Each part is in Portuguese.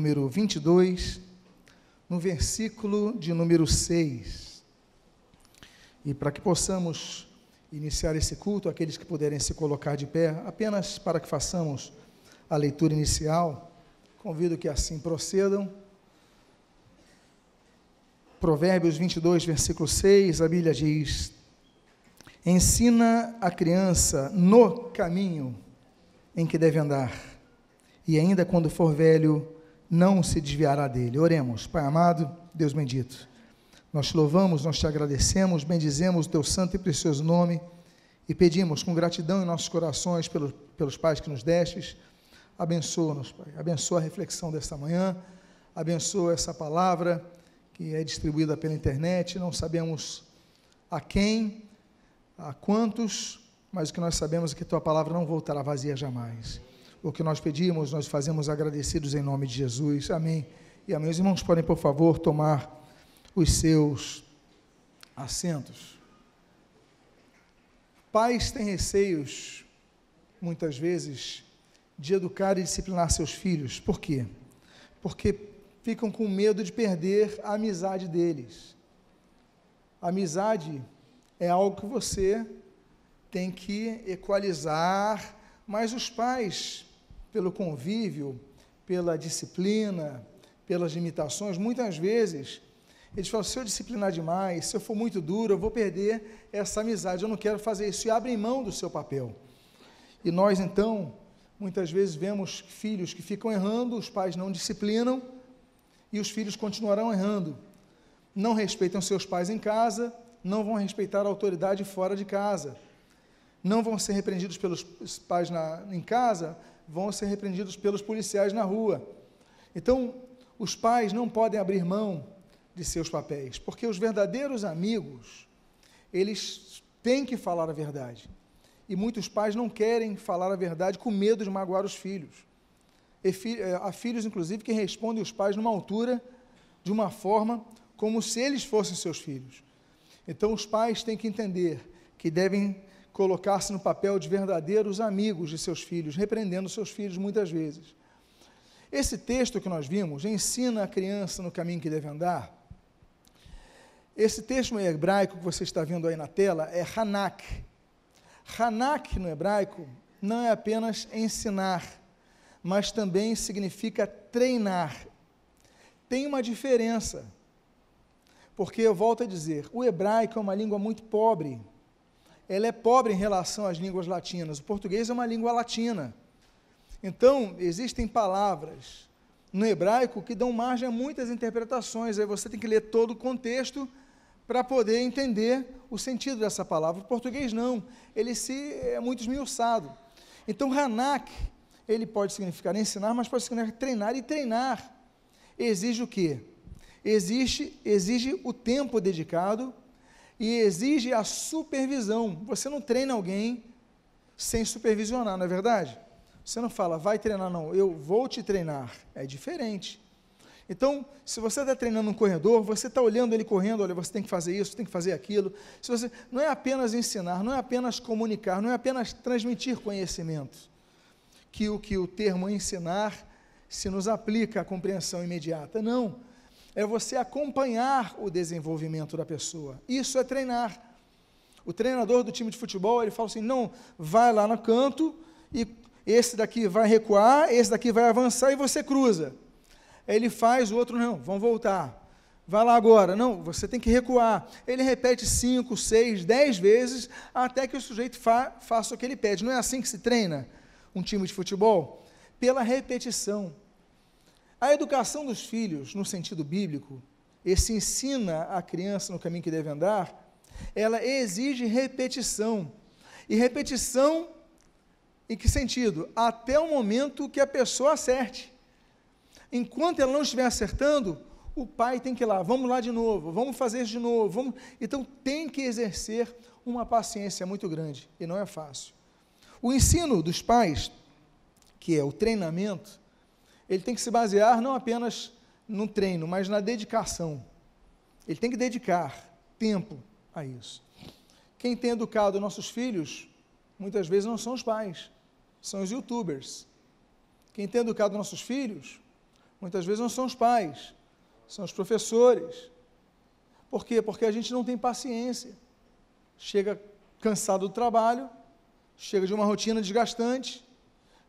número 22, no versículo de número 6. E para que possamos iniciar esse culto, aqueles que puderem se colocar de pé, apenas para que façamos a leitura inicial, convido que assim procedam. Provérbios 22, versículo 6, a Bíblia diz: Ensina a criança no caminho em que deve andar, e ainda quando for velho, não se desviará dele. Oremos, Pai amado, Deus bendito. Nós te louvamos, nós te agradecemos, bendizemos o teu santo e precioso nome e pedimos com gratidão em nossos corações pelos, pelos pais que nos destes. Abençoa-nos, Pai. Abençoa a reflexão desta manhã, abençoa essa palavra que é distribuída pela internet. Não sabemos a quem, a quantos, mas o que nós sabemos é que tua palavra não voltará vazia jamais. O que nós pedimos, nós fazemos agradecidos em nome de Jesus. Amém. E amém. Os irmãos podem, por favor, tomar os seus assentos. Pais têm receios, muitas vezes, de educar e disciplinar seus filhos. Por quê? Porque ficam com medo de perder a amizade deles. A amizade é algo que você tem que equalizar, mas os pais, pelo convívio, pela disciplina, pelas limitações, muitas vezes eles falam: se eu disciplinar demais, se eu for muito duro, eu vou perder essa amizade, eu não quero fazer isso, e abrem mão do seu papel. E nós, então, muitas vezes vemos filhos que ficam errando, os pais não disciplinam, e os filhos continuarão errando. Não respeitam seus pais em casa, não vão respeitar a autoridade fora de casa. Não vão ser repreendidos pelos pais na, em casa, vão ser repreendidos pelos policiais na rua. Então, os pais não podem abrir mão de seus papéis, porque os verdadeiros amigos, eles têm que falar a verdade. E muitos pais não querem falar a verdade com medo de magoar os filhos. Fi, eh, há filhos, inclusive, que respondem os pais numa altura, de uma forma, como se eles fossem seus filhos. Então, os pais têm que entender que devem colocar-se no papel de verdadeiros amigos de seus filhos, repreendendo seus filhos muitas vezes. Esse texto que nós vimos ensina a criança no caminho que deve andar. Esse texto em hebraico que você está vendo aí na tela é Hanak. Hanak no hebraico não é apenas ensinar, mas também significa treinar. Tem uma diferença. Porque eu volto a dizer, o hebraico é uma língua muito pobre. Ela é pobre em relação às línguas latinas. O português é uma língua latina. Então, existem palavras no hebraico que dão margem a muitas interpretações. Aí você tem que ler todo o contexto para poder entender o sentido dessa palavra. O português não, ele se é muito esmiuçado. Então, Hanak, ele pode significar ensinar, mas pode significar treinar e treinar. Exige o quê? exige, exige o tempo dedicado e exige a supervisão. Você não treina alguém sem supervisionar, não é verdade? Você não fala, vai treinar, não, eu vou te treinar. É diferente. Então, se você está treinando um corredor, você está olhando ele correndo, olha, você tem que fazer isso, tem que fazer aquilo. Se você, não é apenas ensinar, não é apenas comunicar, não é apenas transmitir conhecimento. Que o que o termo ensinar se nos aplica à compreensão imediata. Não é você acompanhar o desenvolvimento da pessoa. Isso é treinar. O treinador do time de futebol, ele fala assim: não, vai lá no canto e esse daqui vai recuar, esse daqui vai avançar e você cruza. Ele faz, o outro não, vamos voltar. Vai lá agora, não, você tem que recuar. Ele repete cinco, seis, dez vezes até que o sujeito fa faça o que ele pede. Não é assim que se treina um time de futebol? Pela repetição. A educação dos filhos, no sentido bíblico, esse ensina a criança no caminho que deve andar, ela exige repetição. E repetição em que sentido? Até o momento que a pessoa acerte. Enquanto ela não estiver acertando, o pai tem que ir lá, vamos lá de novo, vamos fazer de novo. Vamos... Então tem que exercer uma paciência muito grande, e não é fácil. O ensino dos pais, que é o treinamento, ele tem que se basear não apenas no treino, mas na dedicação. Ele tem que dedicar tempo a isso. Quem tem educado nossos filhos, muitas vezes não são os pais, são os youtubers. Quem tem educado nossos filhos, Muitas vezes não são os pais, são os professores. Por quê? Porque a gente não tem paciência. Chega cansado do trabalho, chega de uma rotina desgastante,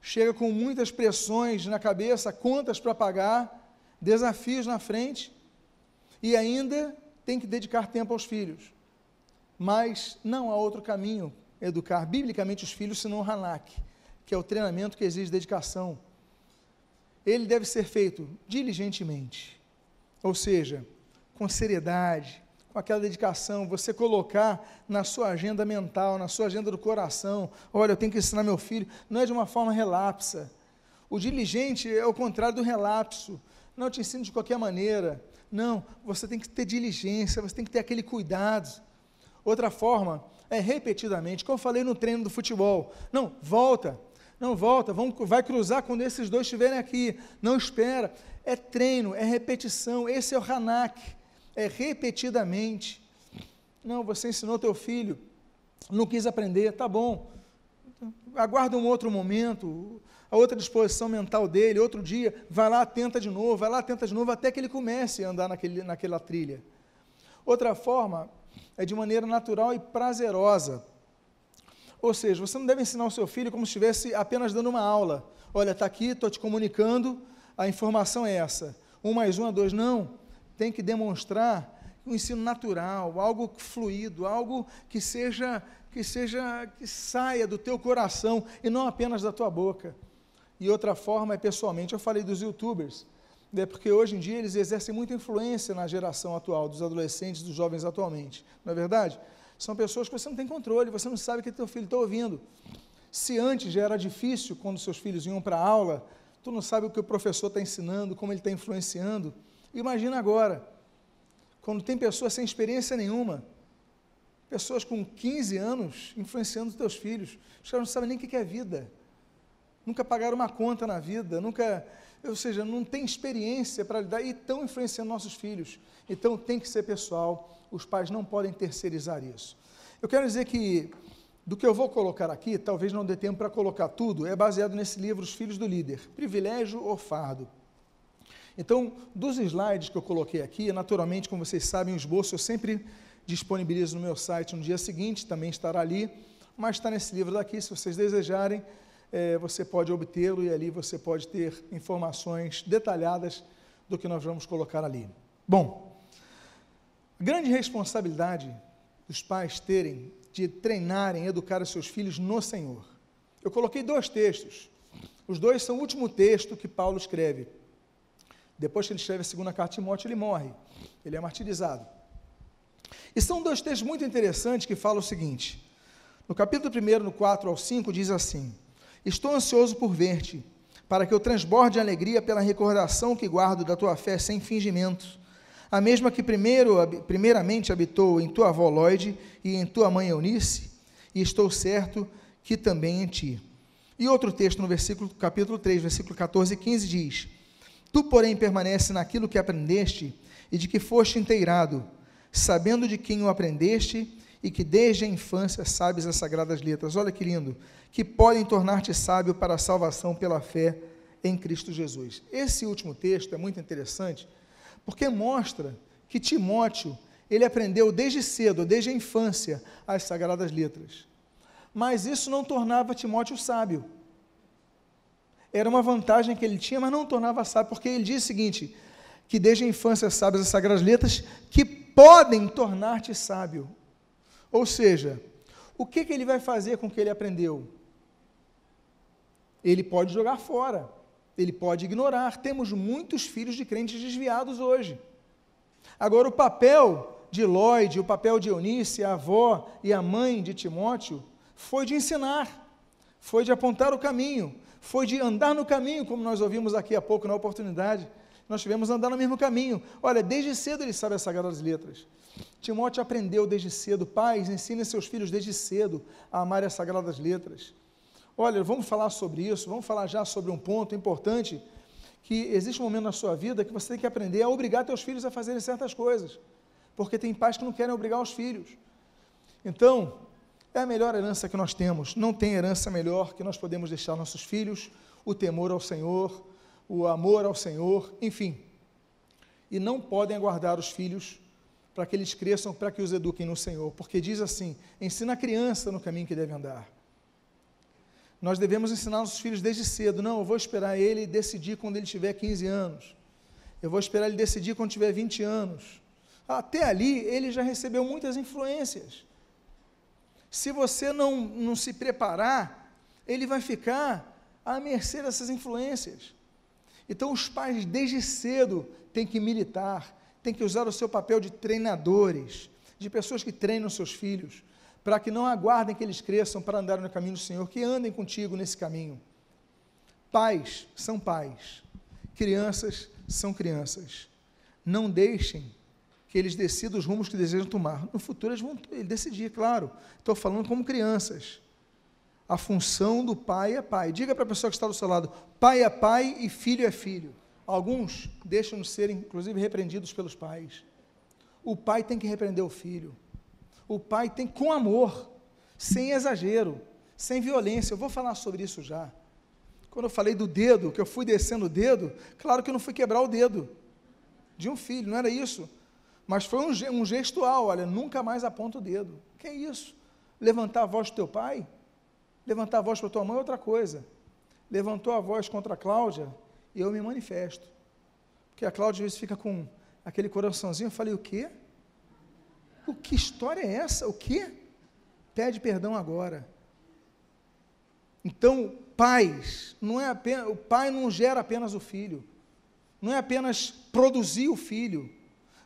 chega com muitas pressões na cabeça, contas para pagar, desafios na frente, e ainda tem que dedicar tempo aos filhos. Mas não há outro caminho educar biblicamente os filhos senão o Hanak, que é o treinamento que exige dedicação. Ele deve ser feito diligentemente, ou seja, com seriedade, com aquela dedicação, você colocar na sua agenda mental, na sua agenda do coração, olha, eu tenho que ensinar meu filho, não é de uma forma relapsa. O diligente é o contrário do relapso. Não eu te ensino de qualquer maneira. Não, você tem que ter diligência, você tem que ter aquele cuidado. Outra forma é repetidamente, como eu falei no treino do futebol. Não, volta. Não, volta, vamos, vai cruzar quando esses dois estiverem aqui. Não espera. É treino, é repetição. Esse é o Hanak é repetidamente. Não, você ensinou teu filho, não quis aprender, tá bom. Aguarda um outro momento, a outra disposição mental dele, outro dia, vai lá, tenta de novo, vai lá, tenta de novo, até que ele comece a andar naquele, naquela trilha. Outra forma é de maneira natural e prazerosa. Ou seja, você não deve ensinar o seu filho como se estivesse apenas dando uma aula. Olha, está aqui, estou te comunicando, a informação é essa. Um mais um é dois. Não tem que demonstrar um ensino natural, algo fluido, algo que seja que seja que saia do teu coração e não apenas da tua boca. E outra forma é pessoalmente, eu falei dos youtubers, né, porque hoje em dia eles exercem muita influência na geração atual, dos adolescentes, dos jovens atualmente. Não é verdade? São pessoas que você não tem controle, você não sabe o que teu filho está ouvindo. Se antes já era difícil quando seus filhos iam para a aula, tu não sabe o que o professor está ensinando, como ele está influenciando. Imagina agora, quando tem pessoas sem experiência nenhuma, pessoas com 15 anos influenciando os teus filhos, os caras não sabem nem o que é vida, nunca pagaram uma conta na vida, nunca, ou seja, não tem experiência para lidar e estão influenciando nossos filhos. Então tem que ser pessoal, os pais não podem terceirizar isso. Eu quero dizer que do que eu vou colocar aqui, talvez não dê tempo para colocar tudo, é baseado nesse livro Os Filhos do Líder, Privilégio ou Fardo. Então, dos slides que eu coloquei aqui, naturalmente, como vocês sabem, o esboço eu sempre disponibilizo no meu site no dia seguinte, também estará ali, mas está nesse livro daqui, se vocês desejarem, é, você pode obtê-lo e ali você pode ter informações detalhadas do que nós vamos colocar ali. Bom, grande responsabilidade dos pais terem de treinarem, educar os seus filhos no Senhor. Eu coloquei dois textos. Os dois são o último texto que Paulo escreve. Depois que ele escreve a segunda carta de Timóteo, ele morre. Ele é martirizado. E são dois textos muito interessantes que falam o seguinte. No capítulo 1, no 4 ao 5, diz assim: Estou ansioso por ver-te, para que eu transborde de alegria pela recordação que guardo da tua fé sem fingimento, a mesma que primeiro, primeiramente habitou em tua avó Lloyd e em tua mãe Eunice, e estou certo que também em ti. E outro texto no versículo, capítulo 3, versículo 14 e 15 diz: Tu, porém, permanece naquilo que aprendeste e de que foste inteirado, sabendo de quem o aprendeste e que desde a infância sabes as sagradas letras. Olha que lindo, que podem tornar-te sábio para a salvação pela fé em Cristo Jesus. Esse último texto é muito interessante, porque mostra que Timóteo, ele aprendeu desde cedo, desde a infância, as sagradas letras. Mas isso não tornava Timóteo sábio era uma vantagem que ele tinha, mas não tornava sábio, porque ele diz o seguinte: que desde a infância sabes as sagradas letras que podem tornar-te sábio. Ou seja, o que, que ele vai fazer com o que ele aprendeu? Ele pode jogar fora, ele pode ignorar. Temos muitos filhos de crentes desviados hoje. Agora, o papel de Lloyd, o papel de Eunice, a avó e a mãe de Timóteo, foi de ensinar, foi de apontar o caminho, foi de andar no caminho, como nós ouvimos aqui há pouco na oportunidade. Nós tivemos andar no mesmo caminho. Olha, desde cedo ele sabe as sagradas letras. Timóteo aprendeu desde cedo. Pais, ensinem seus filhos desde cedo a amar as sagradas letras. Olha, vamos falar sobre isso, vamos falar já sobre um ponto importante, que existe um momento na sua vida que você tem que aprender a obrigar seus filhos a fazerem certas coisas. Porque tem pais que não querem obrigar os filhos. Então, é a melhor herança que nós temos. Não tem herança melhor que nós podemos deixar nossos filhos, o temor ao Senhor, o amor ao Senhor, enfim. E não podem aguardar os filhos para que eles cresçam, para que os eduquem no Senhor, porque diz assim: ensina a criança no caminho que deve andar. Nós devemos ensinar nossos filhos desde cedo. Não, eu vou esperar ele decidir quando ele tiver 15 anos. Eu vou esperar ele decidir quando tiver 20 anos. Até ali, ele já recebeu muitas influências. Se você não, não se preparar, ele vai ficar à mercê dessas influências. Então, os pais, desde cedo, têm que militar, têm que usar o seu papel de treinadores, de pessoas que treinam seus filhos, para que não aguardem que eles cresçam para andar no caminho do Senhor, que andem contigo nesse caminho. Pais são pais, crianças são crianças. Não deixem que eles decidam os rumos que desejam tomar. No futuro eles vão decidir, claro. Estou falando como crianças. A função do pai é pai. Diga para a pessoa que está do seu lado: pai é pai e filho é filho. Alguns deixam de ser, inclusive, repreendidos pelos pais. O pai tem que repreender o filho. O pai tem com amor, sem exagero, sem violência. Eu vou falar sobre isso já. Quando eu falei do dedo, que eu fui descendo o dedo, claro que eu não fui quebrar o dedo de um filho, não era isso. Mas foi um, um gestual, olha, nunca mais aponta o dedo. Que é isso? Levantar a voz do teu pai? Levantar a voz para tua mãe é outra coisa. Levantou a voz contra a Cláudia e eu me manifesto. Porque a Cláudia às vezes fica com aquele coraçãozinho, eu falei, o quê? O que história é essa? O quê? Pede perdão agora. Então, pais, não é apenas, o pai não gera apenas o filho, não é apenas produzir o filho,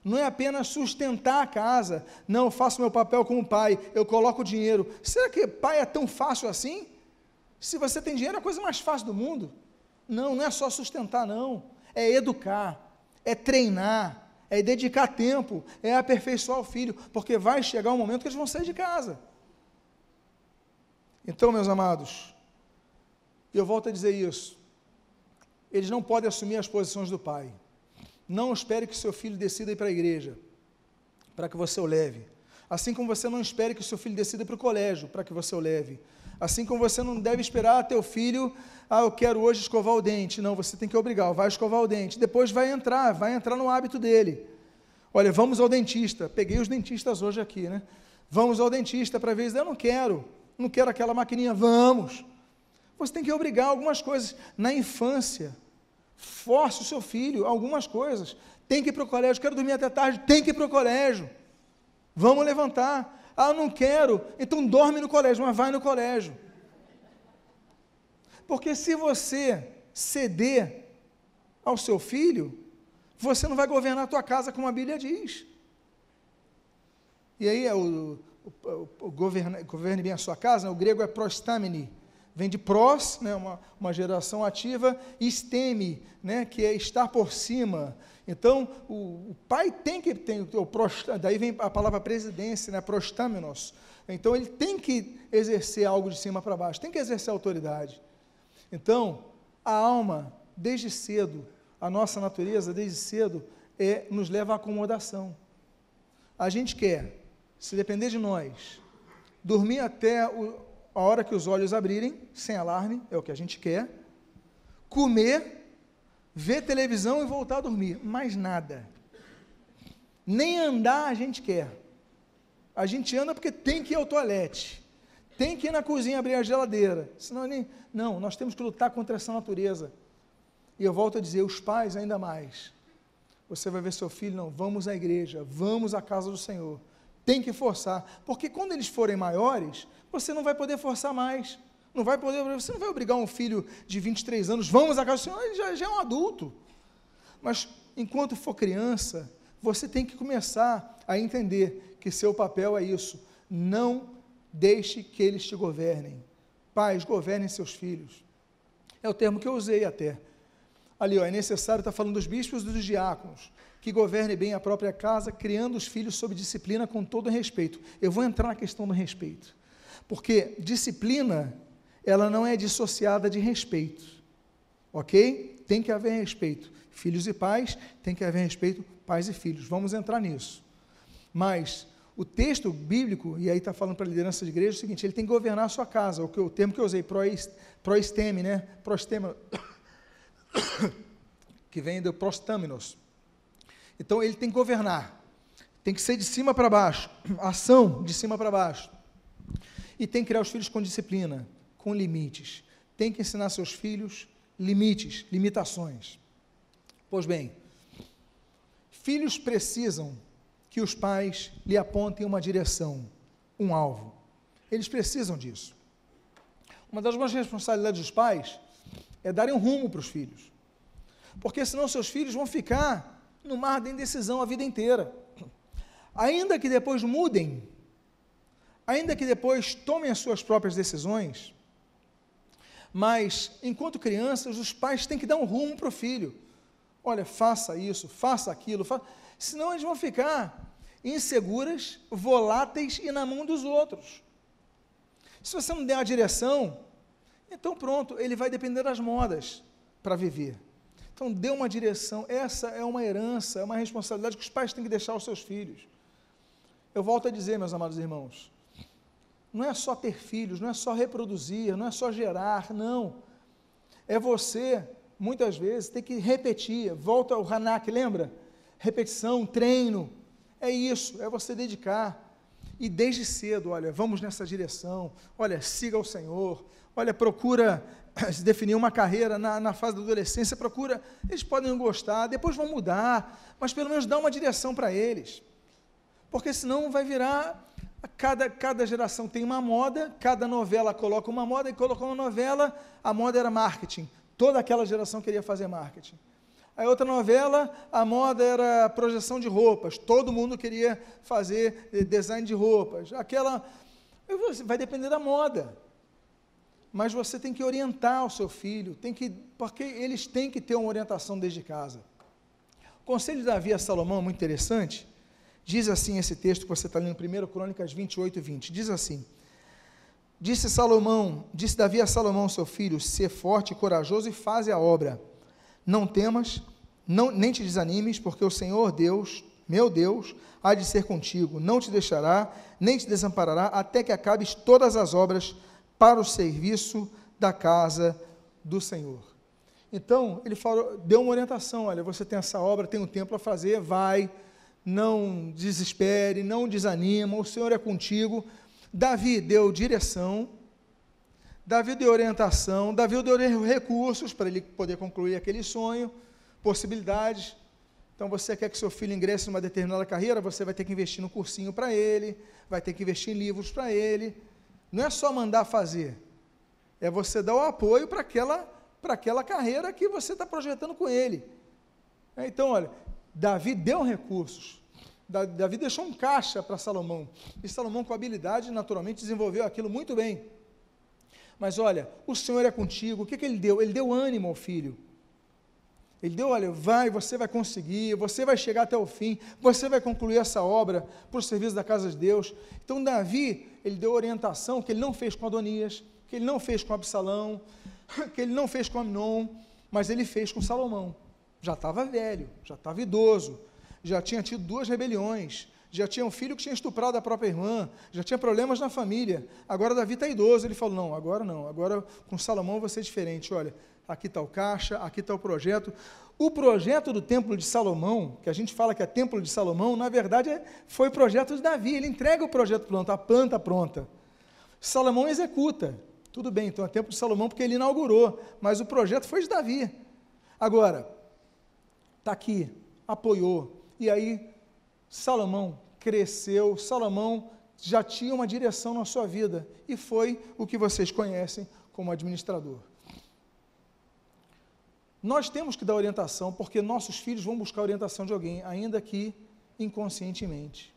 não é apenas sustentar a casa. Não, eu faço meu papel como pai, eu coloco dinheiro. Será que pai é tão fácil assim? Se você tem dinheiro, é a coisa mais fácil do mundo. Não, não é só sustentar, não. É educar, é treinar, é dedicar tempo, é aperfeiçoar o filho, porque vai chegar um momento que eles vão sair de casa. Então, meus amados, eu volto a dizer isso. Eles não podem assumir as posições do pai. Não espere que seu filho decida ir para a igreja, para que você o leve. Assim como você não espere que seu filho decida ir para o colégio, para que você o leve. Assim como você não deve esperar teu filho, ah, eu quero hoje escovar o dente. Não, você tem que obrigar, vai escovar o dente. Depois vai entrar, vai entrar no hábito dele. Olha, vamos ao dentista. Peguei os dentistas hoje aqui, né? Vamos ao dentista para ver. Eu não quero, não quero aquela maquininha. Vamos. Você tem que obrigar algumas coisas. Na infância, force o seu filho algumas coisas. Tem que ir para o colégio. Quero dormir até tarde. Tem que ir para o colégio. Vamos levantar. Ah, não quero. Então dorme no colégio, mas vai no colégio. Porque se você ceder ao seu filho, você não vai governar a tua casa como a Bíblia diz. E aí, é o, o, o, o governe, governe, bem a sua casa, né? o grego é prostamini, vem de pros, né? uma, uma geração ativa, e stemi, né? que é estar por cima. Então, o, o pai tem que ter, o prost, daí vem a palavra presidência, né, prostâmenos. Então, ele tem que exercer algo de cima para baixo, tem que exercer autoridade. Então, a alma, desde cedo, a nossa natureza, desde cedo, é, nos leva à acomodação. A gente quer, se depender de nós, dormir até o, a hora que os olhos abrirem, sem alarme, é o que a gente quer, comer ver televisão e voltar a dormir, mais nada. Nem andar a gente quer. A gente anda porque tem que ir ao toalete, tem que ir na cozinha abrir a geladeira, senão nem. Não, nós temos que lutar contra essa natureza. E eu volto a dizer, os pais ainda mais. Você vai ver seu filho, não, vamos à igreja, vamos à casa do Senhor. Tem que forçar, porque quando eles forem maiores, você não vai poder forçar mais. Não vai poder, você não vai obrigar um filho de 23 anos, vamos à casa do Senhor, ele já, já é um adulto. Mas enquanto for criança, você tem que começar a entender que seu papel é isso. Não deixe que eles te governem. Pais, governem seus filhos. É o termo que eu usei até. Ali, ó, é necessário estar falando dos bispos e dos diáconos, que governem bem a própria casa, criando os filhos sob disciplina com todo respeito. Eu vou entrar na questão do respeito. Porque disciplina ela não é dissociada de respeito. Ok? Tem que haver respeito. Filhos e pais, tem que haver respeito, pais e filhos. Vamos entrar nisso. Mas o texto bíblico, e aí está falando para a liderança de igreja, é o seguinte: ele tem que governar a sua casa. O, que, o termo que eu usei, proesteme, né? Prostema. que vem do prostâminos. Então ele tem que governar, tem que ser de cima para baixo, ação de cima para baixo. E tem que criar os filhos com disciplina, com limites. Tem que ensinar seus filhos limites, limitações. Pois bem, filhos precisam que os pais lhe apontem uma direção, um alvo. Eles precisam disso. Uma das maiores responsabilidades dos pais é darem um rumo para os filhos. Porque senão seus filhos vão ficar no mar da indecisão a vida inteira. Ainda que depois mudem, ainda que depois tomem as suas próprias decisões, mas enquanto crianças, os pais têm que dar um rumo para o filho. Olha, faça isso, faça aquilo, faça... senão eles vão ficar inseguras, voláteis e na mão dos outros. Se você não der a direção, então pronto, ele vai depender das modas para viver. Então dê uma direção, essa é uma herança, é uma responsabilidade que os pais têm que deixar aos seus filhos. Eu volto a dizer, meus amados irmãos, não é só ter filhos, não é só reproduzir, não é só gerar, não. É você, muitas vezes, ter que repetir. Volta ao Hanak, lembra? Repetição, treino. É isso, é você dedicar. E desde cedo, olha, vamos nessa direção, olha, siga o Senhor, olha, procura definir uma carreira na, na, fase da adolescência, procura, eles podem não gostar, depois vão mudar, mas pelo menos dá uma direção para eles. Porque senão vai virar, cada, cada geração tem uma moda, cada novela coloca uma moda, e colocou uma novela, a moda era marketing, toda aquela geração queria fazer marketing. Aí outra novela, a moda era projeção de roupas, todo mundo queria fazer eh, design de roupas. Aquela vai depender da moda. Mas você tem que orientar o seu filho, tem que, porque eles têm que ter uma orientação desde casa. O conselho de Davi a Salomão é muito interessante. Diz assim esse texto que você está lendo, 1 Crônicas 28 e 20. Diz assim: Disse Salomão, disse Davi a Salomão, seu filho, ser forte e corajoso e faze a obra não temas, não, nem te desanimes, porque o Senhor Deus, meu Deus, há de ser contigo, não te deixará, nem te desamparará, até que acabes todas as obras para o serviço da casa do Senhor. Então, ele falou, deu uma orientação: olha, você tem essa obra, tem um tempo a fazer, vai, não desespere, não desanima, o Senhor é contigo. Davi deu direção, Davi deu orientação, Davi deu recursos para ele poder concluir aquele sonho, possibilidades. Então, você quer que seu filho ingresse numa determinada carreira, você vai ter que investir no cursinho para ele, vai ter que investir em livros para ele. Não é só mandar fazer, é você dar o apoio para aquela, aquela carreira que você está projetando com ele. É, então, olha, Davi deu recursos, Davi deixou um caixa para Salomão, e Salomão, com habilidade, naturalmente, desenvolveu aquilo muito bem. Mas olha, o Senhor é contigo. O que, que ele deu? Ele deu ânimo ao filho. Ele deu, olha, vai, você vai conseguir, você vai chegar até o fim, você vai concluir essa obra para o serviço da casa de Deus. Então, Davi, ele deu orientação que ele não fez com Adonias, que ele não fez com Absalão, que ele não fez com Amnon, mas ele fez com Salomão. Já estava velho, já estava idoso, já tinha tido duas rebeliões, já tinha um filho que tinha estuprado a própria irmã, já tinha problemas na família. Agora Davi está idoso. Ele falou: não, agora não, agora com Salomão vai ser diferente. Olha, aqui está o caixa, aqui está o projeto. O projeto do templo de Salomão, que a gente fala que é templo de Salomão, na verdade é, foi projeto de Davi. Ele entrega o projeto pronto, a planta pronta. Salomão executa. Tudo bem, então é templo de Salomão porque ele inaugurou, mas o projeto foi de Davi. Agora, está aqui, apoiou. E aí, Salomão cresceu, Salomão já tinha uma direção na sua vida e foi o que vocês conhecem como administrador. Nós temos que dar orientação porque nossos filhos vão buscar orientação de alguém, ainda que inconscientemente.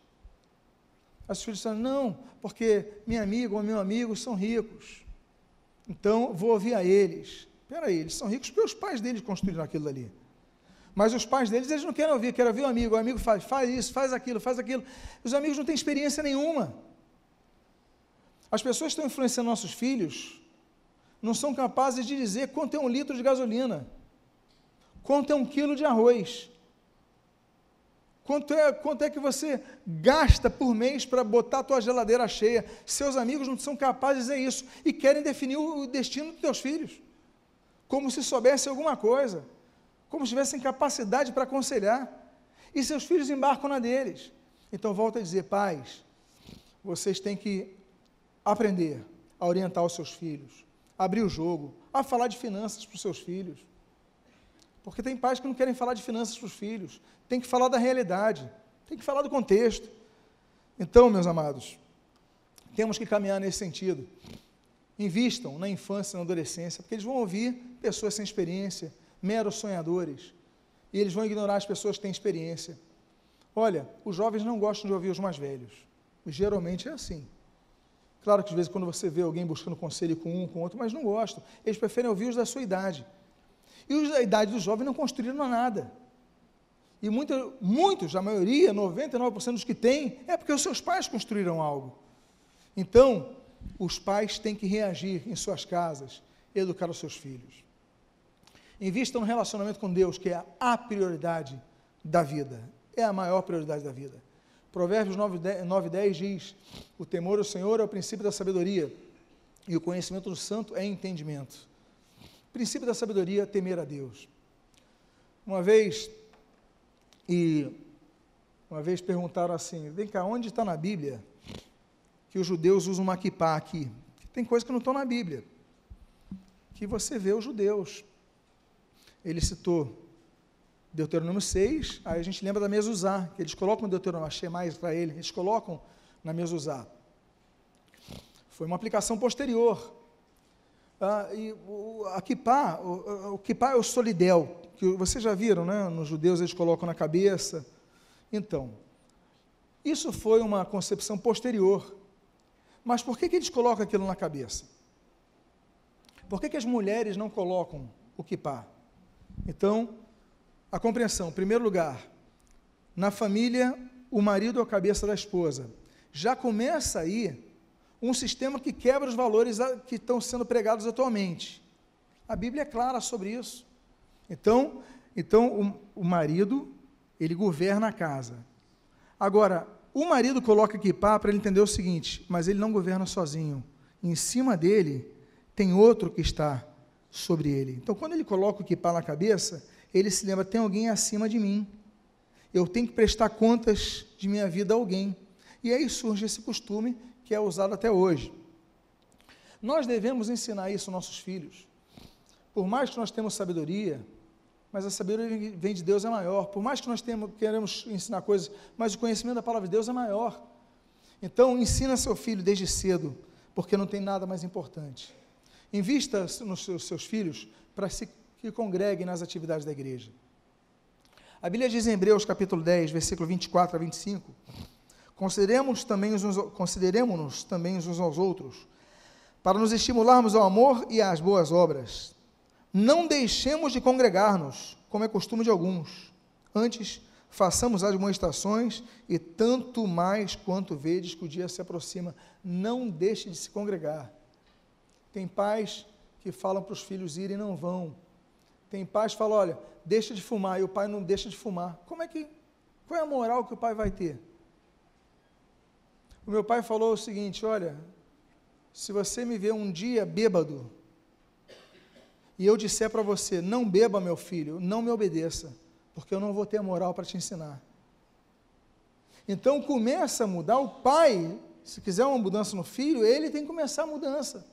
Os filhos falam, não, porque minha amiga ou meu amigo são ricos, então vou ouvir a eles. Espera aí, eles são ricos porque os pais deles construíram aquilo ali. Mas os pais deles, eles não querem ouvir, querem ouvir o amigo. O amigo faz, faz isso, faz aquilo, faz aquilo. Os amigos não têm experiência nenhuma. As pessoas que estão influenciando nossos filhos não são capazes de dizer quanto é um litro de gasolina, quanto é um quilo de arroz, quanto é, quanto é que você gasta por mês para botar a tua geladeira cheia. Seus amigos não são capazes de dizer isso e querem definir o destino dos teus filhos, como se soubesse alguma coisa. Como se tivessem capacidade para aconselhar, e seus filhos embarcam na deles. Então, volta a dizer, pais, vocês têm que aprender a orientar os seus filhos, abrir o jogo, a falar de finanças para os seus filhos. Porque tem pais que não querem falar de finanças para os filhos, tem que falar da realidade, tem que falar do contexto. Então, meus amados, temos que caminhar nesse sentido. Invistam na infância e na adolescência, porque eles vão ouvir pessoas sem experiência, meros sonhadores, e eles vão ignorar as pessoas que têm experiência. Olha, os jovens não gostam de ouvir os mais velhos. Geralmente é assim. Claro que às vezes quando você vê alguém buscando conselho com um, com outro, mas não gostam. Eles preferem ouvir os da sua idade. E os da idade do jovem não construíram nada. E muita, muitos, a maioria, 99% dos que têm, é porque os seus pais construíram algo. Então, os pais têm que reagir em suas casas, educar os seus filhos. Invista no relacionamento com Deus, que é a prioridade da vida, é a maior prioridade da vida. Provérbios 9, 10 diz: O temor ao Senhor é o princípio da sabedoria, e o conhecimento do santo é entendimento. O princípio da sabedoria é temer a Deus. Uma vez, e uma vez perguntaram assim: vem cá, onde está na Bíblia que os judeus usam uma aqui? Tem coisas que não estão na Bíblia. Que você vê os judeus. Ele citou Deuteronômio 6, aí a gente lembra da mezuzá, que eles colocam Deuteronômio, achei mais para ele, eles colocam na mezuzá. Foi uma aplicação posterior. Ah, e o, a kippah, o, o kippah é o solidel, que vocês já viram, né? Nos judeus eles colocam na cabeça. Então, isso foi uma concepção posterior. Mas por que, que eles colocam aquilo na cabeça? Por que, que as mulheres não colocam o kippah? Então, a compreensão, em primeiro lugar, na família, o marido é a cabeça da esposa. Já começa aí um sistema que quebra os valores que estão sendo pregados atualmente. A Bíblia é clara sobre isso. Então, então o, o marido, ele governa a casa. Agora, o marido coloca aqui para ele entender o seguinte, mas ele não governa sozinho. Em cima dele tem outro que está sobre ele. Então, quando ele coloca o kippah na cabeça, ele se lembra: tem alguém acima de mim. Eu tenho que prestar contas de minha vida a alguém. E aí surge esse costume que é usado até hoje. Nós devemos ensinar isso aos nossos filhos. Por mais que nós temos sabedoria, mas a sabedoria vem de Deus é maior. Por mais que nós temos, queremos ensinar coisas, mas o conhecimento da palavra de Deus é maior. Então, ensina seu filho desde cedo, porque não tem nada mais importante. Invista nos seus, seus filhos para se que congreguem nas atividades da igreja. A Bíblia diz em Hebreus capítulo 10, versículo 24 a 25, consideremos também uns, consideremos-nos também uns aos outros, para nos estimularmos ao amor e às boas obras. Não deixemos de congregar-nos, como é costume de alguns. Antes, façamos admoestações e tanto mais quanto vedes que o dia se aproxima, não deixe de se congregar. Tem pais que falam para os filhos irem e não vão. Tem pais que falam, olha, deixa de fumar, e o pai não deixa de fumar. Como é que, qual é a moral que o pai vai ter? O meu pai falou o seguinte, olha, se você me ver um dia bêbado, e eu disser para você, não beba, meu filho, não me obedeça, porque eu não vou ter moral para te ensinar. Então começa a mudar, o pai, se quiser uma mudança no filho, ele tem que começar a mudança.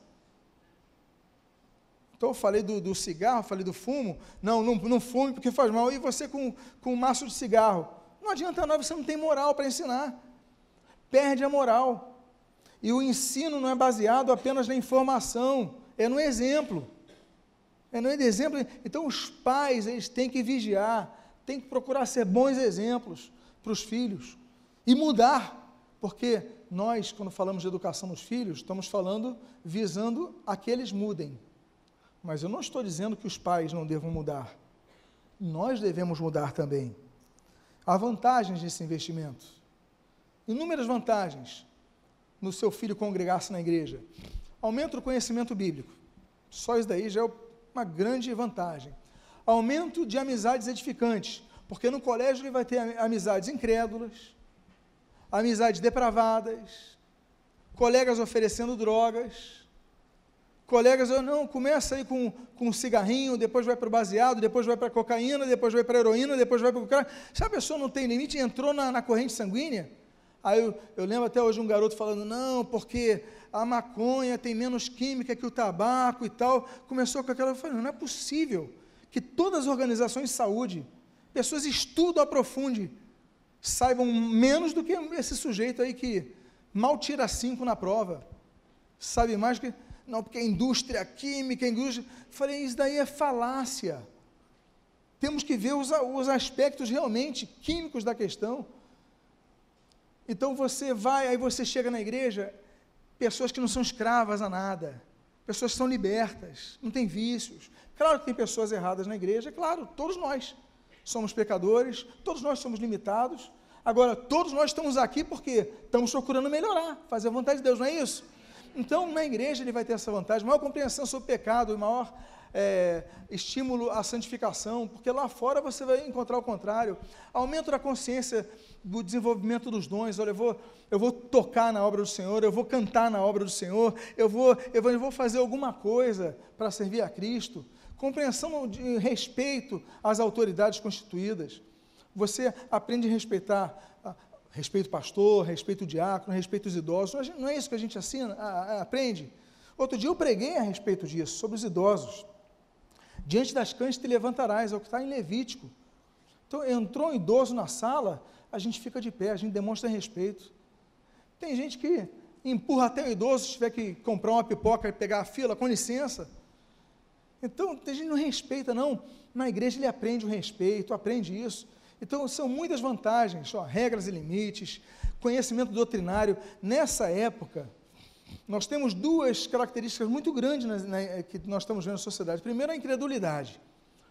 Então eu falei do, do, cigarro, falei do fumo. Não, não, não fume porque faz mal. E você com, com um maço de cigarro? Não adianta nada, você não tem moral para ensinar. Perde a moral. E o ensino não é baseado apenas na informação, é no exemplo. É no exemplo. Então os pais, eles têm que vigiar, têm que procurar ser bons exemplos para os filhos e mudar. Porque nós, quando falamos de educação nos filhos, estamos falando visando a que eles mudem mas eu não estou dizendo que os pais não devam mudar. Nós devemos mudar também. Há vantagens nesse investimento. Inúmeras vantagens no seu filho congregar-se na igreja. Aumento do conhecimento bíblico. Só isso daí já é uma grande vantagem. Aumento de amizades edificantes, porque no colégio ele vai ter amizades incrédulas, amizades depravadas, colegas oferecendo drogas, Colegas, eu não, começa aí com, com um cigarrinho, depois vai para o baseado, depois vai para a cocaína, depois vai para a heroína, depois vai para o cara. Se a pessoa não tem limite, entrou na, na corrente sanguínea. Aí eu, eu, lembro até hoje um garoto falando, não, porque a maconha tem menos química que o tabaco e tal. Começou com aquela, eu falei, não é possível que todas as organizações de saúde, pessoas estudam, aprofundem, saibam menos do que esse sujeito aí que mal tira cinco na prova. Sabe mais que não, porque a indústria química, a indústria. Falei, isso daí é falácia. Temos que ver os, os aspectos realmente químicos da questão. Então você vai, aí você chega na igreja, pessoas que não são escravas a nada, pessoas que são libertas, não tem vícios. Claro que tem pessoas erradas na igreja, claro, todos nós somos pecadores, todos nós somos limitados. Agora, todos nós estamos aqui porque estamos procurando melhorar, fazer a vontade de Deus, não é isso? Então, na igreja ele vai ter essa vantagem, maior compreensão sobre o pecado maior é, estímulo à santificação, porque lá fora você vai encontrar o contrário. Aumento da consciência do desenvolvimento dos dons. Olha, eu vou, eu vou tocar na obra do Senhor, eu vou cantar na obra do Senhor, eu vou, eu vou, eu vou fazer alguma coisa para servir a Cristo. Compreensão de respeito às autoridades constituídas. Você aprende a respeitar respeito pastor, respeito diácono, respeito os idosos. Não é isso que a gente assina, a, a, aprende? Outro dia eu preguei a respeito disso, sobre os idosos. Diante das cães te levantarás, é o que está em Levítico. Então, entrou um idoso na sala, a gente fica de pé, a gente demonstra respeito. Tem gente que empurra até o idoso, se tiver que comprar uma pipoca e pegar a fila, com licença. Então, a gente não respeita, não. Na igreja ele aprende o respeito, aprende isso. Então, são muitas vantagens, ó, regras e limites, conhecimento doutrinário. Nessa época, nós temos duas características muito grandes na, na, que nós estamos vendo na sociedade. Primeiro, a incredulidade.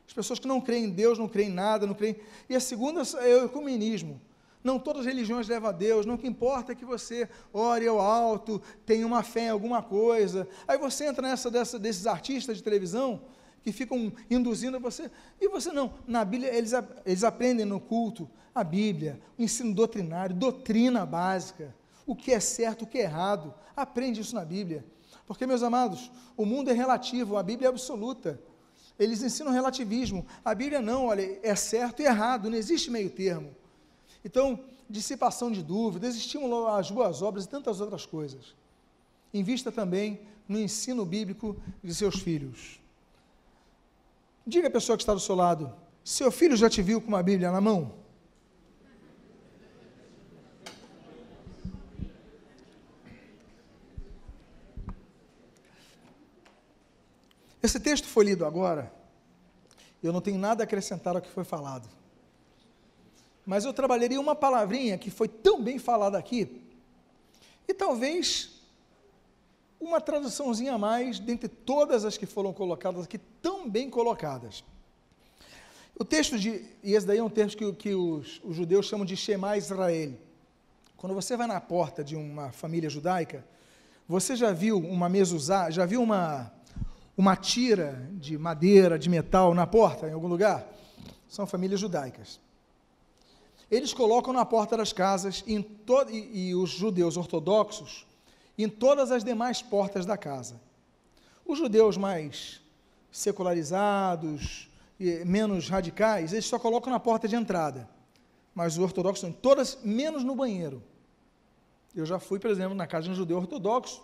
As pessoas que não creem em Deus, não creem em nada, não creem. E a segunda é o ecumenismo. Não todas as religiões levam a Deus, não que importa é que você ore ao alto, tenha uma fé em alguma coisa. Aí você entra nessa dessa, desses artistas de televisão que ficam induzindo você. E você não. Na Bíblia, eles, eles aprendem no culto a Bíblia, o ensino doutrinário, doutrina básica, o que é certo, o que é errado. Aprende isso na Bíblia. Porque, meus amados, o mundo é relativo, a Bíblia é absoluta. Eles ensinam relativismo. A Bíblia não, olha, é certo e errado, não existe meio termo. Então, dissipação de dúvidas, estímulo às boas obras e tantas outras coisas. Invista também no ensino bíblico de seus filhos. Diga a pessoa que está do seu lado: seu filho já te viu com uma Bíblia na mão? Esse texto foi lido agora. Eu não tenho nada a acrescentar ao que foi falado. Mas eu trabalharia uma palavrinha que foi tão bem falada aqui, e talvez uma traduçãozinha a mais dentre todas as que foram colocadas aqui, tão bem colocadas. O texto de, e esse daí é um texto que, que os, os, judeus chamam de Shema Israel. Quando você vai na porta de uma família judaica, você já viu uma mezuzá, já viu uma, uma tira de madeira, de metal na porta, em algum lugar? São famílias judaicas. Eles colocam na porta das casas, e, e, e os judeus ortodoxos em todas as demais portas da casa. Os judeus mais secularizados, menos radicais, eles só colocam na porta de entrada. Mas os ortodoxos, todas, menos no banheiro. Eu já fui, por exemplo, na casa de um judeu ortodoxo,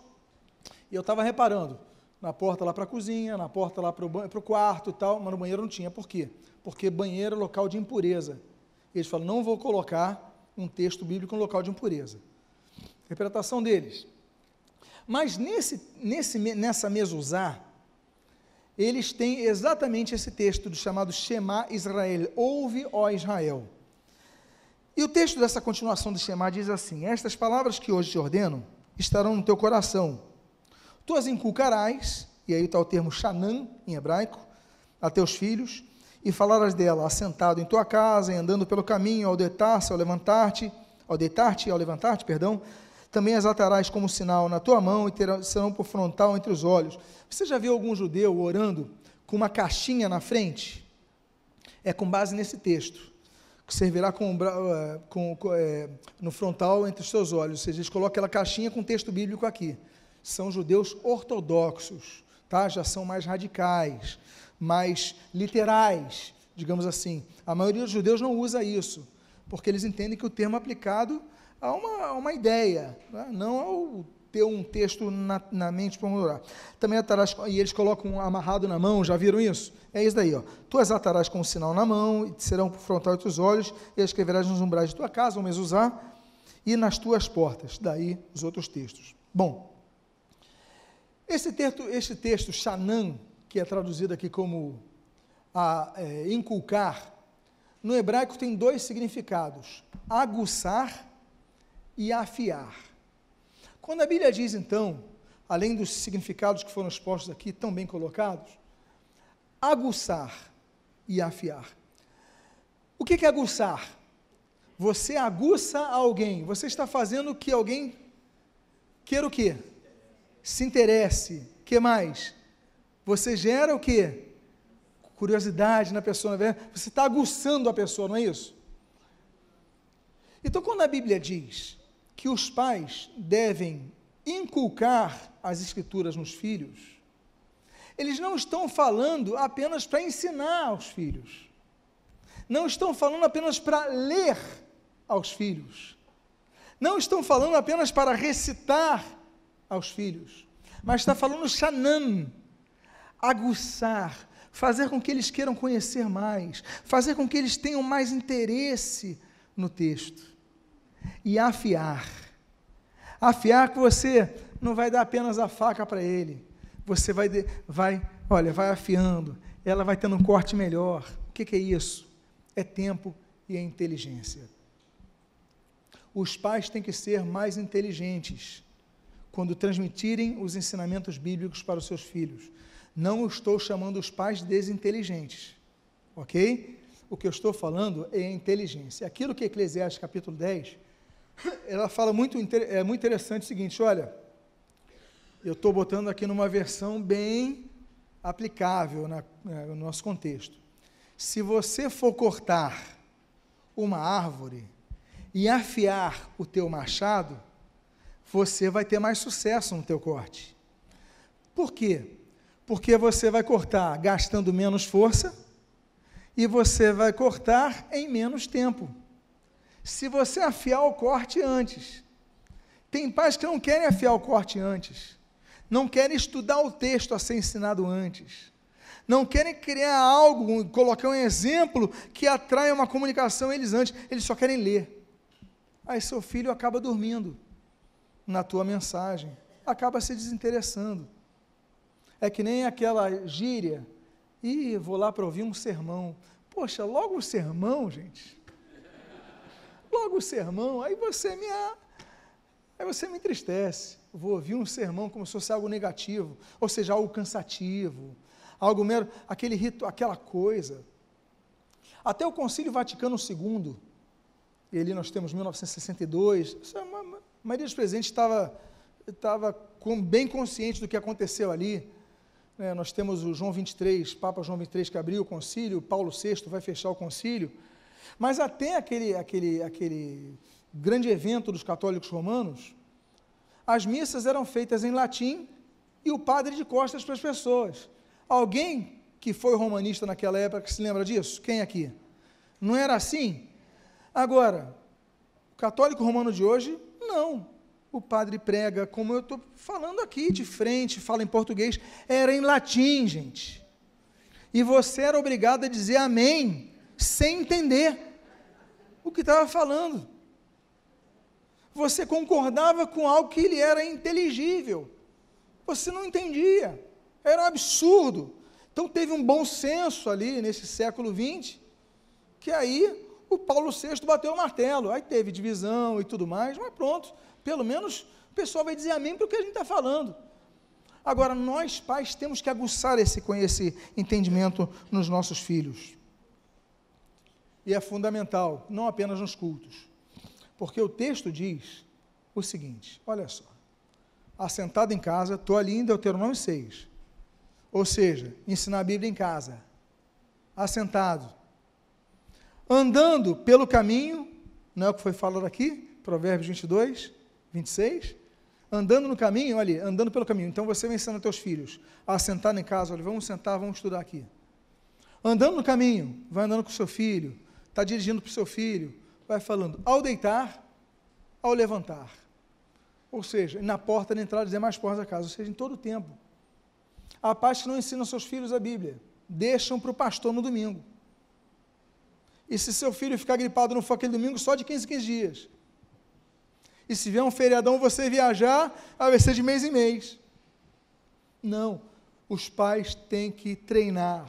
e eu estava reparando, na porta lá para a cozinha, na porta lá para o quarto e tal, mas no banheiro não tinha. Por quê? Porque banheiro é local de impureza. Eles falam, não vou colocar um texto bíblico no local de impureza. Interpretação deles. Mas nesse, nesse, nessa mesuzá, eles têm exatamente esse texto do chamado Shema Israel, ouve, ó Israel. E o texto dessa continuação do Shema diz assim: Estas palavras que hoje te ordeno estarão no teu coração. Tu as inculcarás, e aí está o termo Shanam em hebraico, a teus filhos, e falarás dela assentado em tua casa, e andando pelo caminho, ao deitar-se, ao levantar-te, ao deitar-te ao levantar-te, perdão, também as atarás como sinal na tua mão e terão, serão por frontal entre os olhos. Você já viu algum judeu orando com uma caixinha na frente? É com base nesse texto, que servirá com, eh, com, com é, no frontal entre os seus olhos. Ou seja, eles colocam aquela caixinha com texto bíblico aqui. São judeus ortodoxos. tá? já são mais radicais, mais literais, digamos assim. A maioria dos judeus não usa isso, porque eles entendem que o termo aplicado a uma, a uma ideia, né? não ao ter um texto na, na mente para orar. Também atarás, e eles colocam amarrado na mão, já viram isso? É isso daí, ó. Tu as atarás com um sinal na mão, e serão por frontal de teus olhos, e as escreverás nos umbrais de tua casa, ou usar e nas tuas portas. Daí os outros textos. Bom, esse texto, esse texto Shanam, que é traduzido aqui como a, é, inculcar, no hebraico tem dois significados: aguçar e afiar. Quando a Bíblia diz, então, além dos significados que foram expostos aqui, tão bem colocados, aguçar e afiar. O que é aguçar? Você aguça alguém, você está fazendo que alguém queira o quê? Se interesse. que mais? Você gera o quê? Curiosidade na pessoa, é você está aguçando a pessoa, não é isso? Então, quando a Bíblia diz que os pais devem inculcar as escrituras nos filhos, eles não estão falando apenas para ensinar aos filhos, não estão falando apenas para ler aos filhos, não estão falando apenas para recitar aos filhos, mas está falando shanam, aguçar, fazer com que eles queiram conhecer mais, fazer com que eles tenham mais interesse no texto e afiar. Afiar que você não vai dar apenas a faca para ele, você vai, vai, olha, vai afiando, ela vai tendo um corte melhor. O que, que é isso? É tempo e é inteligência. Os pais têm que ser mais inteligentes quando transmitirem os ensinamentos bíblicos para os seus filhos. Não estou chamando os pais desinteligentes, ok? O que eu estou falando é inteligência. Aquilo que Eclesiastes capítulo 10 ela fala muito, é muito interessante o seguinte: olha, eu estou botando aqui numa versão bem aplicável na, no nosso contexto. Se você for cortar uma árvore e afiar o teu machado, você vai ter mais sucesso no teu corte. Por quê? Porque você vai cortar gastando menos força e você vai cortar em menos tempo se você afiar o corte antes. Tem pais que não querem afiar o corte antes, não querem estudar o texto a ser ensinado antes, não querem criar algo, colocar um exemplo que atraia uma comunicação eles antes, eles só querem ler. Aí seu filho acaba dormindo na tua mensagem, acaba se desinteressando. É que nem aquela gíria, e vou lá para ouvir um sermão. Poxa, logo o sermão, gente logo o sermão, aí você me, aí você me entristece. vou ouvir um sermão como se fosse algo negativo, ou seja, algo cansativo, algo mero, aquele rito, aquela coisa. Até o Concílio Vaticano II, e ali nós temos 1962, a maioria dos presentes estava, estava bem consciente do que aconteceu ali. É, nós temos o João 23, Papa João 23 que abriu o concílio, Paulo VI vai fechar o concílio, mas até aquele, aquele, aquele grande evento dos católicos romanos, as missas eram feitas em latim e o padre de costas para as pessoas. Alguém que foi romanista naquela época que se lembra disso? Quem aqui? Não era assim? Agora, o católico romano de hoje, não. O padre prega, como eu estou falando aqui, de frente, fala em português, era em latim, gente. E você era obrigado a dizer amém sem entender o que estava falando. Você concordava com algo que lhe era inteligível. Você não entendia. Era um absurdo. Então teve um bom senso ali nesse século XX, que aí o Paulo VI bateu o martelo. Aí teve divisão e tudo mais, mas pronto. Pelo menos o pessoal vai dizer amém para o que a gente está falando. Agora, nós pais temos que aguçar esse, esse entendimento nos nossos filhos e é fundamental, não apenas nos cultos. Porque o texto diz o seguinte: olha só, assentado em casa, estou ali em Deuteronômio 6. Ou seja, ensinar a Bíblia em casa, assentado, andando pelo caminho, não é o que foi falado aqui, Provérbios 22, 26, Andando no caminho, olha, andando pelo caminho. Então você vai ensinando teus filhos a sentar em casa, olha, vamos sentar, vamos estudar aqui. Andando no caminho, vai andando com seu filho, está dirigindo para o seu filho, vai falando ao deitar, ao levantar. Ou seja, na porta, na entrada, demais portas da casa, ou seja, em todo o tempo. Há pais que não ensinam seus filhos a Bíblia, deixam para o pastor no domingo. E se seu filho ficar gripado não for aquele domingo, só de 15 em 15 dias. E se vier um feriadão você viajar, vai ser de mês em mês. Não. Os pais têm que treinar,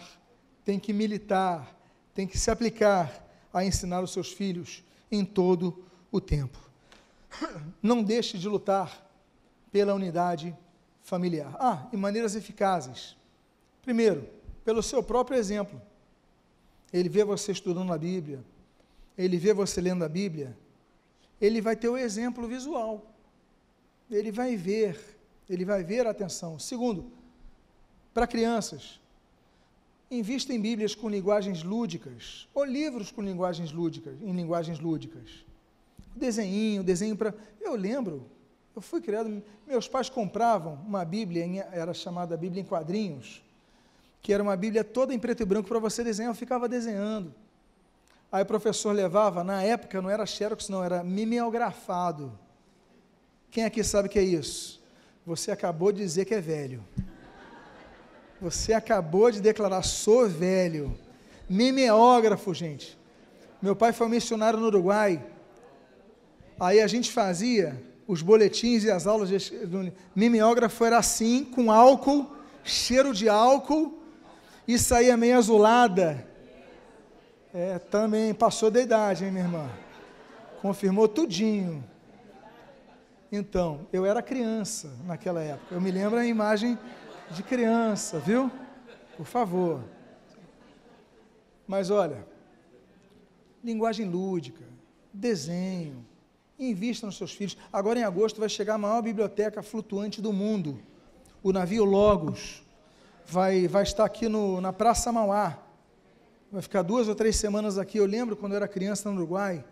têm que militar, têm que se aplicar a ensinar os seus filhos em todo o tempo. Não deixe de lutar pela unidade familiar. Ah, e maneiras eficazes. Primeiro, pelo seu próprio exemplo. Ele vê você estudando a Bíblia, ele vê você lendo a Bíblia, ele vai ter o exemplo visual. Ele vai ver, ele vai ver a atenção. Segundo, para crianças, invista em Bíblias com linguagens lúdicas, ou livros com linguagens lúdicas, em linguagens lúdicas. Desenho, desenho para. Eu lembro, eu fui criado, meus pais compravam uma Bíblia, era chamada Bíblia em quadrinhos, que era uma Bíblia toda em preto e branco para você desenhar, eu ficava desenhando. Aí o professor levava, na época não era xerox, não, era mimeografado. Quem aqui sabe o que é isso? Você acabou de dizer que é velho. Você acabou de declarar, sou velho. Mimeógrafo, gente. Meu pai foi missionário no Uruguai. Aí a gente fazia os boletins e as aulas de mimeógrafo era assim, com álcool, cheiro de álcool, e saía meio azulada é, também passou da idade, hein, minha irmã? Confirmou tudinho. Então, eu era criança naquela época. Eu me lembro a imagem de criança, viu? Por favor. Mas olha, linguagem lúdica, desenho, invista nos seus filhos. Agora em agosto vai chegar a maior biblioteca flutuante do mundo. O navio Logos vai, vai estar aqui no, na Praça Mauá vai ficar duas ou três semanas aqui. Eu lembro quando eu era criança no Uruguai,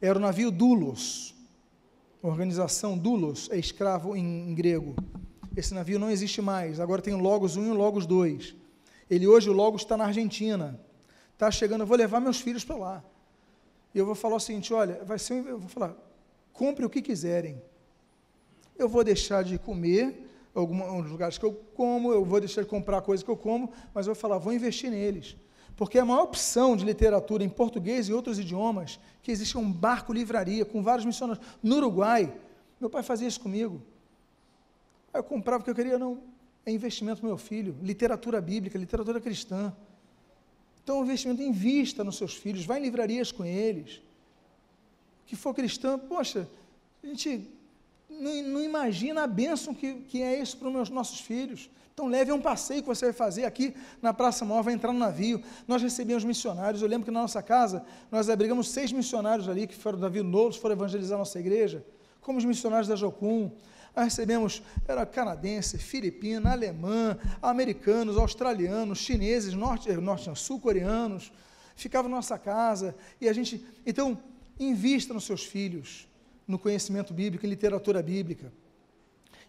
era o navio Dulos, organização Dulos, é escravo em, em grego. Esse navio não existe mais, agora tem o Logos 1 e o Logos 2. Ele hoje, o Logos está na Argentina. Está chegando, eu vou levar meus filhos para lá. E eu vou falar o seguinte: olha, vai ser, eu vou falar, compre o que quiserem. Eu vou deixar de comer alguns lugares que eu como, eu vou deixar de comprar coisas que eu como, mas eu vou falar, vou investir neles. Porque a maior opção de literatura em português e outros idiomas, que existe um barco livraria com vários missionários. No Uruguai, meu pai fazia isso comigo. Eu comprava o que eu queria, não. É investimento meu filho, literatura bíblica, literatura cristã. Então, investimento, invista nos seus filhos, vá em livrarias com eles. Que for cristão, poxa, a gente não, não imagina a bênção que, que é isso para os nossos filhos. Então leve um passeio que você vai fazer aqui na Praça Maior, vai entrar no navio. Nós recebemos missionários. Eu lembro que na nossa casa nós abrigamos seis missionários ali que foram do navio Nouros, foram evangelizar a nossa igreja, como os missionários da Jocum. Nós recebemos, era canadense, filipino, alemã, americanos, australianos, chineses, norte, norte sul-coreanos. Ficavam na nossa casa e a gente. Então, invista nos seus filhos, no conhecimento bíblico, em literatura bíblica.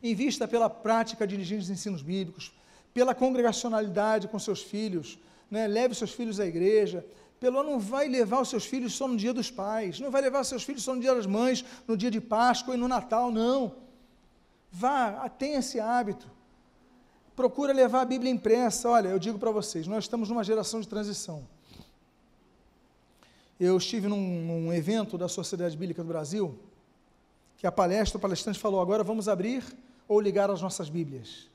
Invista pela prática de dirigentes ensinos bíblicos, pela congregacionalidade com seus filhos, né? leve seus filhos à igreja. Pelo não vai levar os seus filhos só no dia dos pais, não vai levar os seus filhos só no dia das mães, no dia de Páscoa e no Natal, não. Vá, tenha esse hábito. Procura levar a Bíblia impressa. Olha, eu digo para vocês, nós estamos numa geração de transição. Eu estive num, num evento da Sociedade Bíblica do Brasil, que a palestra, o palestrante falou, agora vamos abrir ou ligar as nossas Bíblias?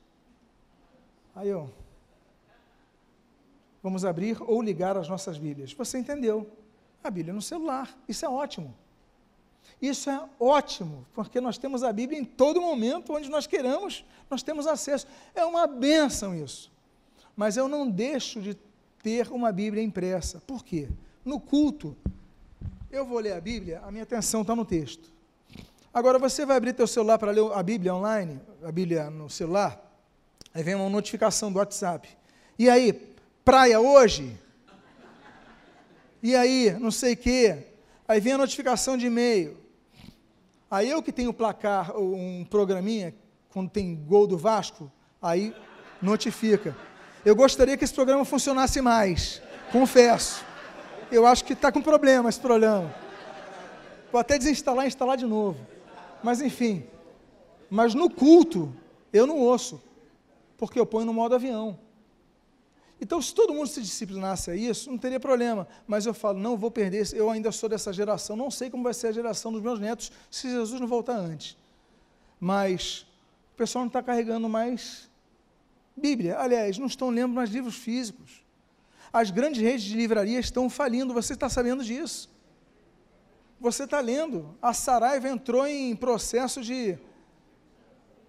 Aí eu. Vamos abrir ou ligar as nossas Bíblias. Você entendeu? A Bíblia no celular. Isso é ótimo. Isso é ótimo, porque nós temos a Bíblia em todo momento, onde nós queramos, nós temos acesso. É uma benção isso. Mas eu não deixo de ter uma Bíblia impressa. Por quê? No culto, eu vou ler a Bíblia, a minha atenção está no texto. Agora você vai abrir teu celular para ler a Bíblia online, a Bíblia no celular, aí vem uma notificação do WhatsApp. E aí, praia hoje? E aí, não sei o quê. Aí vem a notificação de e-mail. Aí eu que tenho placar, um programinha, quando tem gol do Vasco, aí notifica. Eu gostaria que esse programa funcionasse mais, confesso. Eu acho que está com problema esse programa. Vou até desinstalar e instalar de novo. Mas enfim. Mas no culto, eu não ouço, porque eu ponho no modo avião. Então, se todo mundo se disciplinasse a isso, não teria problema. Mas eu falo, não vou perder, eu ainda sou dessa geração, não sei como vai ser a geração dos meus netos se Jesus não voltar antes. Mas o pessoal não está carregando mais Bíblia. Aliás, não estão lendo mais livros físicos. As grandes redes de livraria estão falindo, você está sabendo disso. Você está lendo. A Saraiva entrou em processo de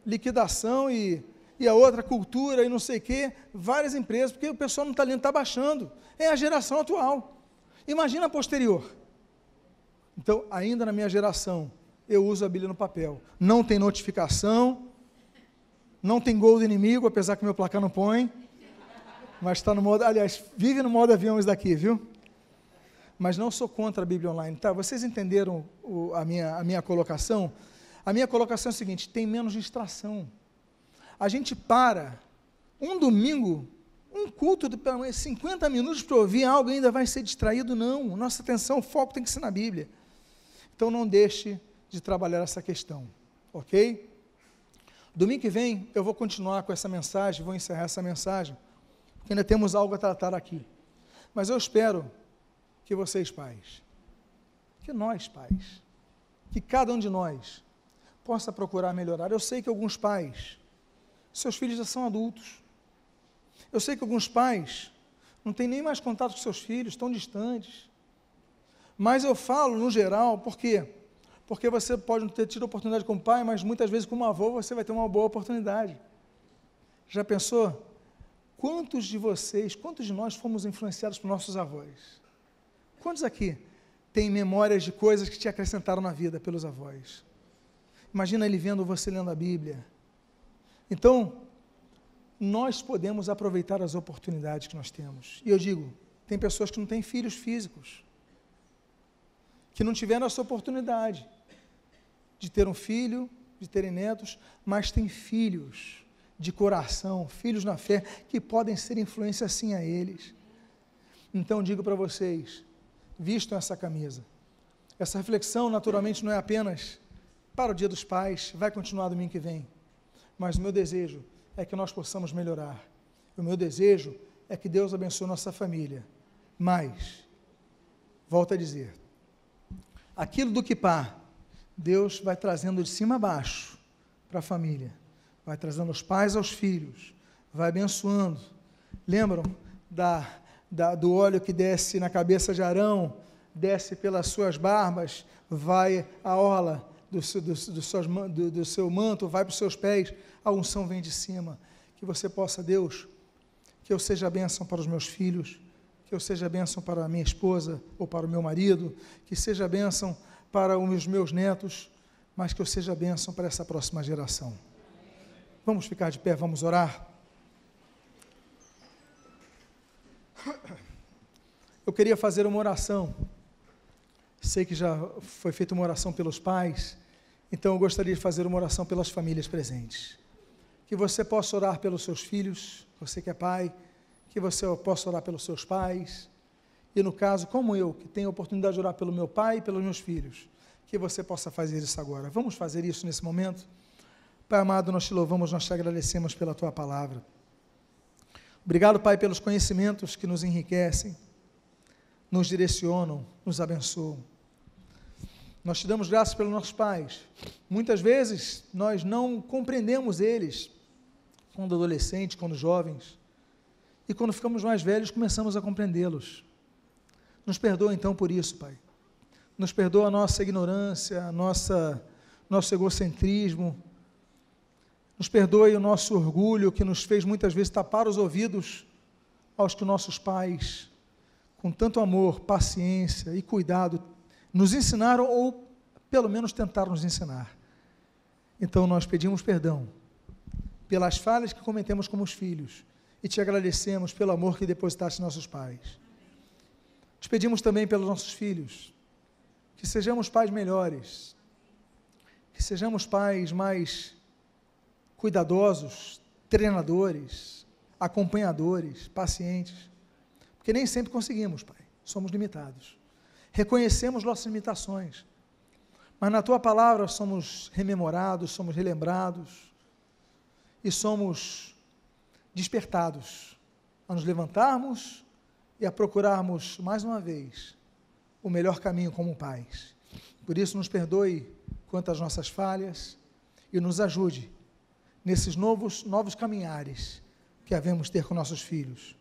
liquidação e e a outra cultura e não sei o quê, várias empresas, porque o pessoal não está lendo, está baixando. É a geração atual. Imagina a posterior. Então, ainda na minha geração, eu uso a Bíblia no papel. Não tem notificação, não tem gol do inimigo, apesar que meu placar não põe. Mas está no modo, aliás, vive no modo avião isso daqui, viu? Mas não sou contra a Bíblia online, tá? Vocês entenderam o, a, minha, a minha colocação? A minha colocação é a seguinte: tem menos distração a gente para um domingo, um culto de 50 minutos para ouvir algo ainda vai ser distraído? Não. Nossa atenção, foco tem que ser na Bíblia. Então não deixe de trabalhar essa questão, ok? Domingo que vem eu vou continuar com essa mensagem, vou encerrar essa mensagem, porque ainda temos algo a tratar aqui. Mas eu espero que vocês, pais, que nós, pais, que cada um de nós possa procurar melhorar. Eu sei que alguns pais seus filhos já são adultos. Eu sei que alguns pais não têm nem mais contato com seus filhos, estão distantes. Mas eu falo no geral, por quê? Porque você pode não ter tido oportunidade com o pai, mas muitas vezes com uma avô você vai ter uma boa oportunidade. Já pensou? Quantos de vocês, quantos de nós fomos influenciados por nossos avós? Quantos aqui têm memórias de coisas que te acrescentaram na vida pelos avós? Imagina ele vendo você lendo a Bíblia, então, nós podemos aproveitar as oportunidades que nós temos. E eu digo, tem pessoas que não têm filhos físicos, que não tiveram essa oportunidade de ter um filho, de terem netos, mas têm filhos de coração, filhos na fé, que podem ser influência assim a eles. Então digo para vocês, vistam essa camisa. Essa reflexão, naturalmente, não é apenas para o Dia dos Pais, vai continuar domingo que vem mas o meu desejo é que nós possamos melhorar. O meu desejo é que Deus abençoe nossa família. Mas, volto a dizer, aquilo do que pá, Deus vai trazendo de cima a baixo para a família, vai trazendo os pais aos filhos, vai abençoando. Lembram da, da, do óleo que desce na cabeça de Arão, desce pelas suas barbas, vai a orla do seu, do, do, do, do seu manto, vai para os seus pés, a unção vem de cima. Que você possa, Deus, que eu seja bênção para os meus filhos, que eu seja bênção para a minha esposa ou para o meu marido, que seja bênção para os meus netos, mas que eu seja bênção para essa próxima geração. Vamos ficar de pé, vamos orar. Eu queria fazer uma oração. Sei que já foi feita uma oração pelos pais, então eu gostaria de fazer uma oração pelas famílias presentes. Que você possa orar pelos seus filhos, você que é pai, que você possa orar pelos seus pais. E no caso, como eu, que tenho a oportunidade de orar pelo meu pai e pelos meus filhos, que você possa fazer isso agora. Vamos fazer isso nesse momento? Pai amado, nós te louvamos, nós te agradecemos pela tua palavra. Obrigado, Pai, pelos conhecimentos que nos enriquecem, nos direcionam, nos abençoam. Nós te damos graças pelos nossos pais. Muitas vezes nós não compreendemos eles quando adolescentes, quando jovens. E quando ficamos mais velhos, começamos a compreendê-los. Nos perdoa então por isso, Pai. Nos perdoa a nossa ignorância, a nossa, nosso egocentrismo. Nos perdoe o nosso orgulho que nos fez muitas vezes tapar os ouvidos aos que nossos pais, com tanto amor, paciência e cuidado, nos ensinaram ou pelo menos tentaram nos ensinar. Então nós pedimos perdão pelas falhas que cometemos como os filhos e te agradecemos pelo amor que depositaste em nossos pais. Te pedimos também pelos nossos filhos, que sejamos pais melhores, sejamos pais mais cuidadosos, treinadores, acompanhadores, pacientes, porque nem sempre conseguimos, Pai, somos limitados. Reconhecemos nossas limitações, mas na tua palavra somos rememorados, somos relembrados e somos despertados a nos levantarmos e a procurarmos mais uma vez o melhor caminho como pais. Por isso, nos perdoe quanto às nossas falhas e nos ajude nesses novos, novos caminhares que havemos ter com nossos filhos.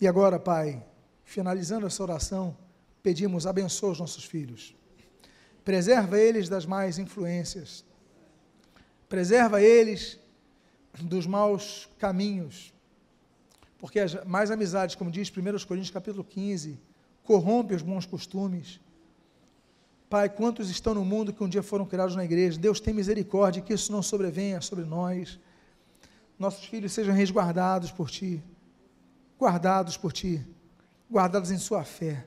E agora, Pai, finalizando essa oração, pedimos abençoa os nossos filhos. Preserva eles das más influências. Preserva eles dos maus caminhos. Porque as mais amizades, como diz 1 Coríntios capítulo 15, corrompe os bons costumes. Pai, quantos estão no mundo que um dia foram criados na igreja? Deus tem misericórdia, que isso não sobrevenha sobre nós. Nossos filhos sejam resguardados por Ti, guardados por Ti, guardados em Sua fé.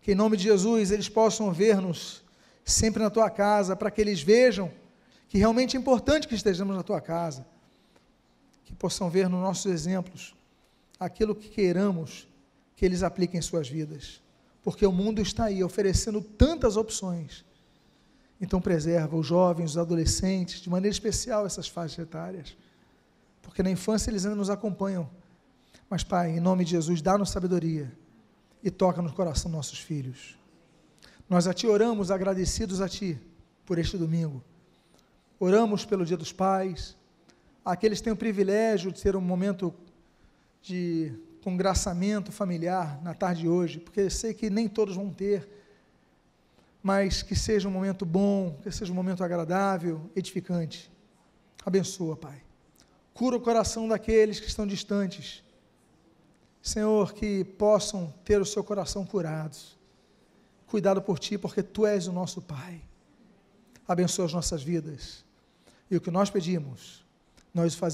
Que em nome de Jesus eles possam ver-nos sempre na Tua casa, para que eles vejam que realmente é importante que estejamos na Tua casa. Que possam ver nos nossos exemplos aquilo que queiramos que eles apliquem em suas vidas porque o mundo está aí oferecendo tantas opções. Então preserva os jovens, os adolescentes, de maneira especial essas faixas etárias, porque na infância eles ainda nos acompanham. Mas Pai, em nome de Jesus, dá-nos sabedoria e toca no coração nossos filhos. Nós a Ti oramos agradecidos a Ti por este domingo. Oramos pelo Dia dos Pais, aqueles que têm o privilégio de ter um momento de congraçamento familiar na tarde de hoje, porque sei que nem todos vão ter, mas que seja um momento bom, que seja um momento agradável, edificante. Abençoa, Pai. Cura o coração daqueles que estão distantes. Senhor, que possam ter o seu coração curados. Cuidado por ti, porque tu és o nosso Pai. Abençoa as nossas vidas. E o que nós pedimos, nós fazemos